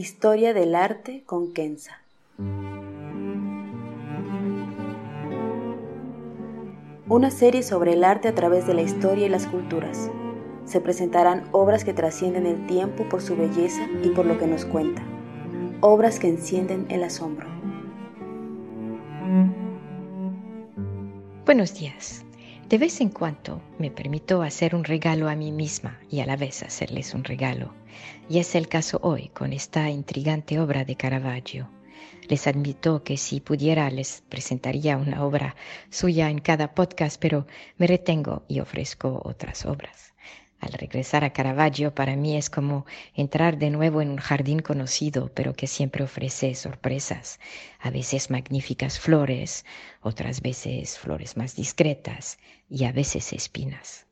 Historia del arte con Kenza. Una serie sobre el arte a través de la historia y las culturas. Se presentarán obras que trascienden el tiempo por su belleza y por lo que nos cuenta. Obras que encienden el asombro. Buenos días. De vez en cuando me permito hacer un regalo a mí misma y a la vez hacerles un regalo. Y es el caso hoy con esta intrigante obra de Caravaggio. Les admito que si pudiera les presentaría una obra suya en cada podcast, pero me retengo y ofrezco otras obras. Al regresar a Caravaggio para mí es como entrar de nuevo en un jardín conocido, pero que siempre ofrece sorpresas, a veces magníficas flores, otras veces flores más discretas y a veces espinas.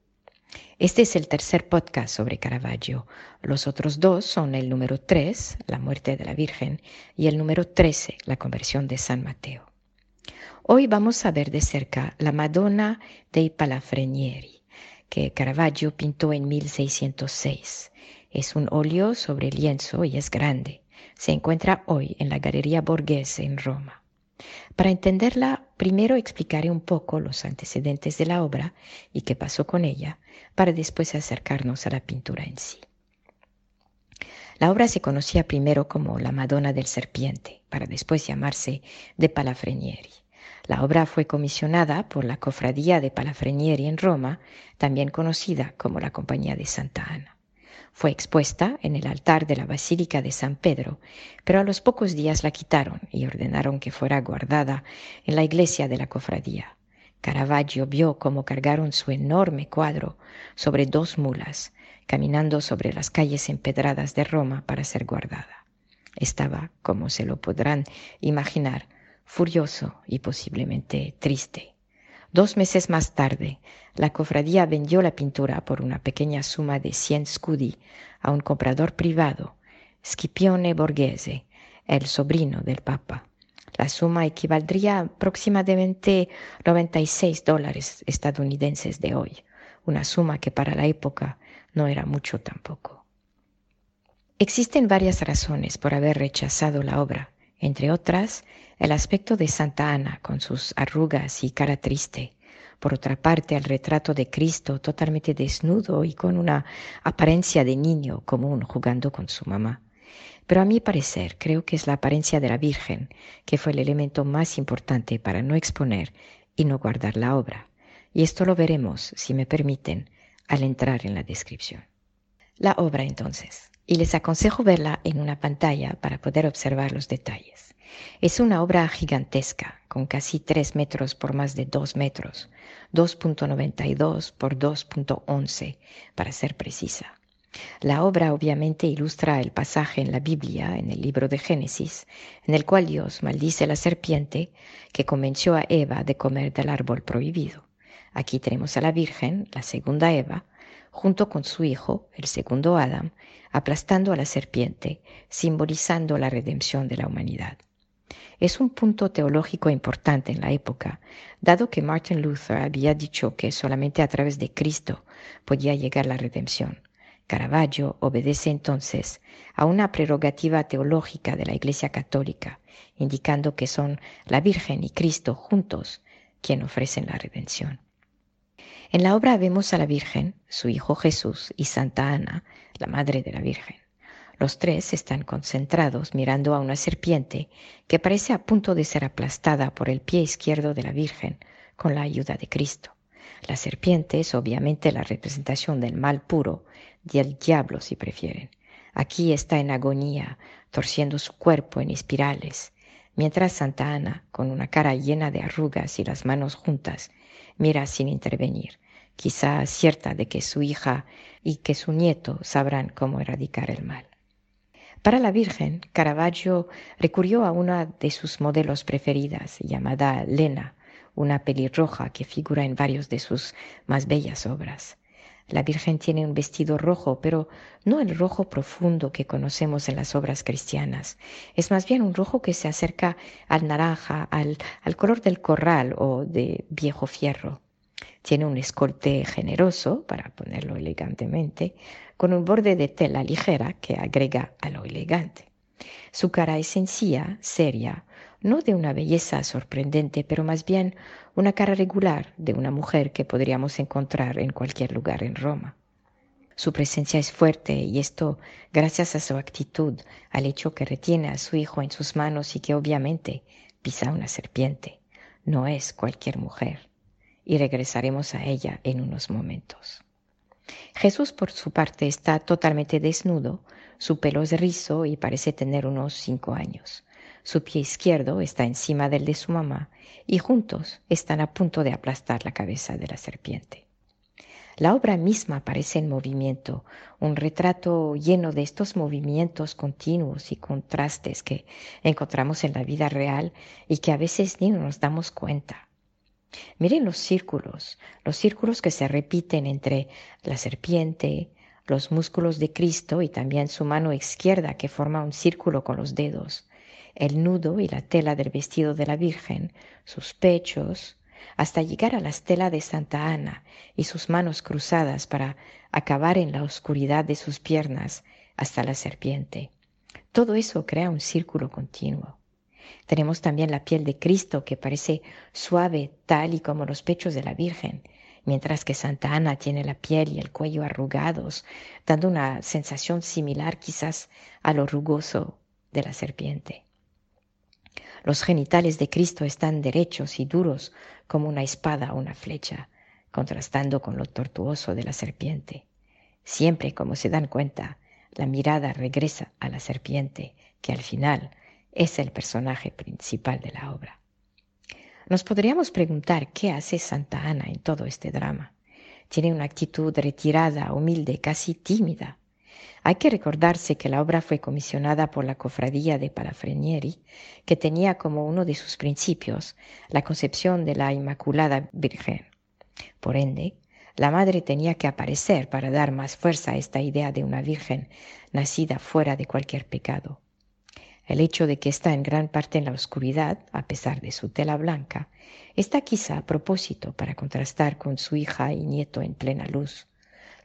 Este es el tercer podcast sobre Caravaggio. Los otros dos son el número 3, la muerte de la Virgen, y el número 13, la conversión de San Mateo. Hoy vamos a ver de cerca la Madonna dei Palafrenieri, que Caravaggio pintó en 1606. Es un óleo sobre lienzo y es grande. Se encuentra hoy en la Galería Borghese en Roma. Para entenderla, primero explicaré un poco los antecedentes de la obra y qué pasó con ella, para después acercarnos a la pintura en sí. La obra se conocía primero como La Madonna del Serpiente, para después llamarse de Palafrenieri. La obra fue comisionada por la Cofradía de Palafrenieri en Roma, también conocida como la Compañía de Santa Ana. Fue expuesta en el altar de la Basílica de San Pedro, pero a los pocos días la quitaron y ordenaron que fuera guardada en la iglesia de la cofradía. Caravaggio vio cómo cargaron su enorme cuadro sobre dos mulas, caminando sobre las calles empedradas de Roma para ser guardada. Estaba, como se lo podrán imaginar, furioso y posiblemente triste. Dos meses más tarde, la cofradía vendió la pintura por una pequeña suma de 100 scudi a un comprador privado, Scipione Borghese, el sobrino del Papa. La suma equivaldría a aproximadamente 96 dólares estadounidenses de hoy, una suma que para la época no era mucho tampoco. Existen varias razones por haber rechazado la obra, entre otras el aspecto de Santa Ana con sus arrugas y cara triste. Por otra parte, el retrato de Cristo totalmente desnudo y con una apariencia de niño común jugando con su mamá. Pero a mi parecer creo que es la apariencia de la Virgen que fue el elemento más importante para no exponer y no guardar la obra. Y esto lo veremos, si me permiten, al entrar en la descripción. La obra entonces. Y les aconsejo verla en una pantalla para poder observar los detalles. Es una obra gigantesca, con casi 3 metros por más de 2 metros, 2.92 por 2.11 para ser precisa. La obra obviamente ilustra el pasaje en la Biblia, en el libro de Génesis, en el cual Dios maldice a la serpiente que convenció a Eva de comer del árbol prohibido. Aquí tenemos a la Virgen, la segunda Eva, junto con su hijo, el segundo Adán, aplastando a la serpiente, simbolizando la redención de la humanidad es un punto teológico importante en la época, dado que Martin Luther había dicho que solamente a través de Cristo podía llegar la redención. Caravaggio obedece entonces a una prerrogativa teológica de la Iglesia Católica, indicando que son la Virgen y Cristo juntos quien ofrecen la redención. En la obra vemos a la Virgen, su Hijo Jesús y Santa Ana, la Madre de la Virgen. Los tres están concentrados mirando a una serpiente que parece a punto de ser aplastada por el pie izquierdo de la Virgen con la ayuda de Cristo. La serpiente es obviamente la representación del mal puro, del diablo si prefieren. Aquí está en agonía, torciendo su cuerpo en espirales, mientras Santa Ana, con una cara llena de arrugas y las manos juntas, mira sin intervenir, quizá cierta de que su hija y que su nieto sabrán cómo erradicar el mal. Para la Virgen, Caravaggio recurrió a una de sus modelos preferidas, llamada Lena, una pelirroja que figura en varios de sus más bellas obras. La Virgen tiene un vestido rojo, pero no el rojo profundo que conocemos en las obras cristianas. Es más bien un rojo que se acerca al naranja, al, color del corral o de viejo fierro. Tiene un escote generoso, para ponerlo elegantemente, con un borde de tela ligera que agrega a lo elegante. Su cara es sencilla, seria, no de una belleza sorprendente, pero más bien una cara regular de una mujer que podríamos encontrar en cualquier lugar en Roma. Su presencia es fuerte y esto gracias a su actitud, al hecho que retiene a su hijo en sus manos y que obviamente pisa una serpiente. No es cualquier mujer. Y regresaremos a ella en unos momentos. Jesús, por su parte, está totalmente desnudo, su pelo es rizo y parece tener unos cinco años. Su pie izquierdo está encima del de su mamá y juntos están a punto de aplastar la cabeza de la serpiente. La obra misma parece en movimiento, un retrato lleno de estos movimientos continuos y contrastes que encontramos en la vida real y que a veces ni nos damos cuenta. Miren los círculos, los círculos que se repiten entre la serpiente, los músculos de Cristo y también su mano izquierda que forma un círculo con los dedos el nudo y la tela del vestido de la Virgen, sus pechos, hasta llegar a la estela de Santa Ana y sus manos cruzadas para acabar en la oscuridad de sus piernas hasta la serpiente. Todo eso crea un círculo continuo. Tenemos también la piel de Cristo que parece suave tal y como los pechos de la Virgen, mientras que Santa Ana tiene la piel y el cuello arrugados, dando una sensación similar quizás a lo rugoso de la serpiente. Los genitales de Cristo están derechos y duros como una espada o una flecha, contrastando con lo tortuoso de la serpiente. Siempre, como se dan cuenta, la mirada regresa a la serpiente, que al final es el personaje principal de la obra. Nos podríamos preguntar qué hace Santa Ana en todo este drama. Tiene una actitud retirada, humilde, casi tímida. Hay que recordarse que la obra fue comisionada por la cofradía de Palafrenieri, que tenía como uno de sus principios la concepción de la Inmaculada Virgen. Por ende, la madre tenía que aparecer para dar más fuerza a esta idea de una Virgen nacida fuera de cualquier pecado. El hecho de que está en gran parte en la oscuridad, a pesar de su tela blanca, está quizá a propósito para contrastar con su hija y nieto en plena luz.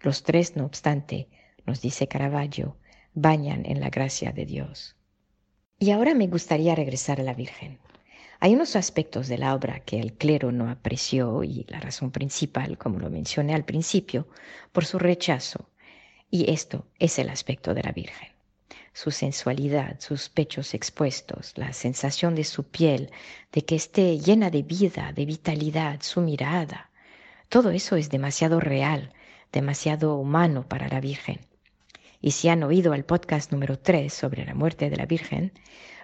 Los tres, no obstante, nos dice Caravaggio, bañan en la gracia de Dios. Y ahora me gustaría regresar a la Virgen. Hay unos aspectos de la obra que el clero no apreció y la razón principal, como lo mencioné al principio, por su rechazo. Y esto es el aspecto de la Virgen. Su sensualidad, sus pechos expuestos, la sensación de su piel, de que esté llena de vida, de vitalidad, su mirada. Todo eso es demasiado real, demasiado humano para la Virgen. Y si han oído el podcast número 3 sobre la muerte de la Virgen,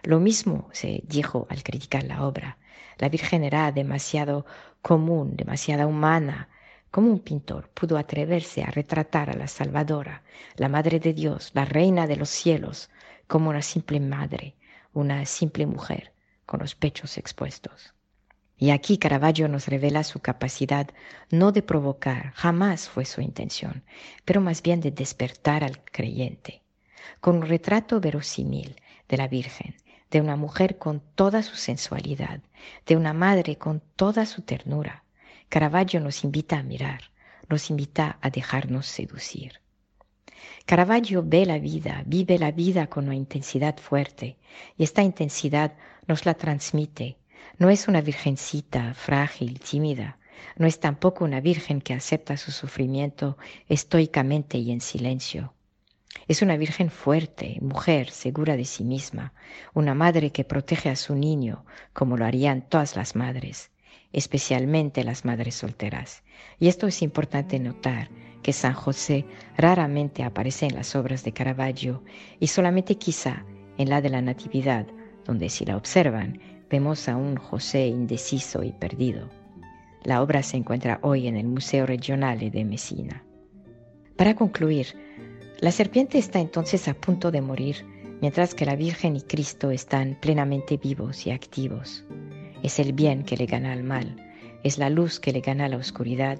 lo mismo se dijo al criticar la obra. La Virgen era demasiado común, demasiado humana. como un pintor pudo atreverse a retratar a la Salvadora, la Madre de Dios, la Reina de los cielos, como una simple madre, una simple mujer, con los pechos expuestos? Y aquí Caravaggio nos revela su capacidad no de provocar, jamás fue su intención, pero más bien de despertar al creyente, con un retrato verosímil de la Virgen, de una mujer con toda su sensualidad, de una madre con toda su ternura. Caravaggio nos invita a mirar, nos invita a dejarnos seducir. Caravaggio ve la vida, vive la vida con una intensidad fuerte, y esta intensidad nos la transmite no es una virgencita frágil, tímida. No es tampoco una virgen que acepta su sufrimiento estoicamente y en silencio. Es una virgen fuerte, mujer, segura de sí misma, una madre que protege a su niño como lo harían todas las madres, especialmente las madres solteras. Y esto es importante notar, que San José raramente aparece en las obras de Caravaggio y solamente quizá en la de la Natividad, donde si la observan vemos a un José indeciso y perdido. La obra se encuentra hoy en el Museo Regionale de Messina. Para concluir, la serpiente está entonces a punto de morir, mientras que la Virgen y Cristo están plenamente vivos y activos. Es el bien que le gana al mal, es la luz que le gana a la oscuridad,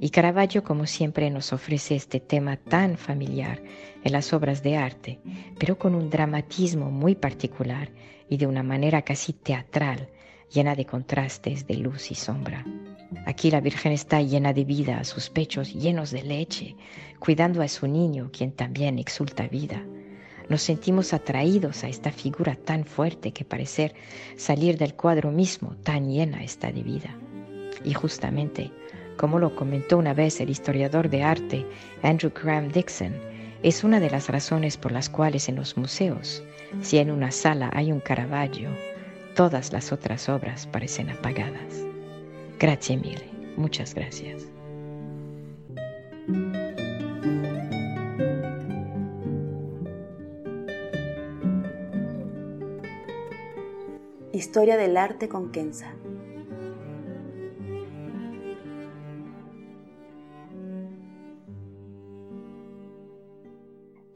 y Caravaggio, como siempre, nos ofrece este tema tan familiar en las obras de arte, pero con un dramatismo muy particular y de una manera casi teatral, llena de contrastes de luz y sombra. Aquí la Virgen está llena de vida, sus pechos llenos de leche, cuidando a su niño, quien también exulta vida. Nos sentimos atraídos a esta figura tan fuerte que parece salir del cuadro mismo, tan llena está de vida. Y justamente, como lo comentó una vez el historiador de arte Andrew Graham Dixon, es una de las razones por las cuales en los museos, si en una sala hay un Caravaggio, todas las otras obras parecen apagadas. Gracias mille, muchas gracias. Historia del arte con Kenza.